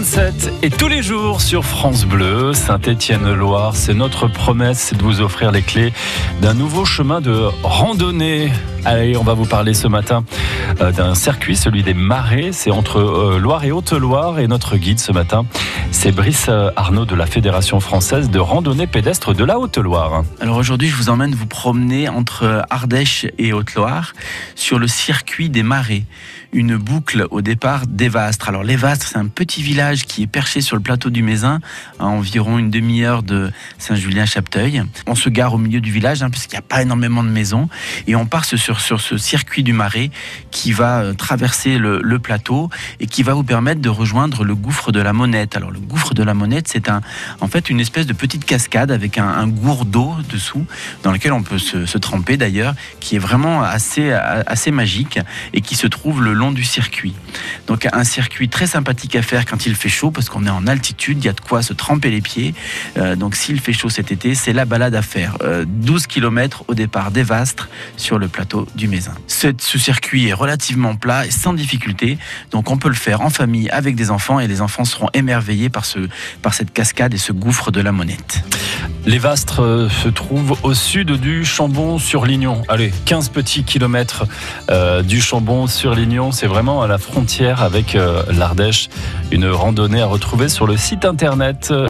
6h27 et tous les jours sur France Bleu, Saint-Étienne-Loire, c'est notre promesse de vous offrir les clés d'un nouveau chemin de randonnée. Allez, on va vous parler ce matin euh, d'un circuit, celui des marais. C'est entre euh, Loire et Haute-Loire. Et notre guide ce matin, c'est Brice euh, Arnaud de la Fédération française de randonnée pédestre de la Haute-Loire. Alors aujourd'hui, je vous emmène vous promener entre Ardèche et Haute-Loire sur le circuit des marais. Une boucle au départ d'Evastre. Alors l'Evastre, c'est un petit village qui est perché sur le plateau du Mézin, à environ une demi-heure de Saint-Julien-Chapteuil. On se gare au milieu du village, hein, puisqu'il n'y a pas énormément de maisons, et on part sur, sur ce circuit du marais qui va euh, traverser le, plateau et qui va vous permettre de rejoindre le gouffre de la Monette. Alors le gouffre de la Monette, c'est en fait une espèce de petite cascade avec un, un dessous, dans lequel on peut se, se tremper d'ailleurs, qui est vraiment assez magique et qui se trouve le long du circuit. Donc un circuit très sympathique à faire quand il fait chaud, parce qu'on est en altitude, il y a de quoi se tremper les pieds. Euh, donc s'il fait chaud cet été, c'est la balade à faire. Euh, 12 km au départ d'Evastre sur le plateau du Mézin. Ce circuit est relativement plat et sans difficulté, donc on peut le faire en famille avec des enfants et les enfants seront émerveillés par, par cette cascade et ce gouffre de la Monette. Les Vastres euh, se trouvent au sud du Chambon-sur-Lignon. Allez, 15 petits kilomètres euh, du Chambon-sur-Lignon. C'est vraiment à la frontière avec euh, l'Ardèche. Une randonnée à retrouver sur le site internet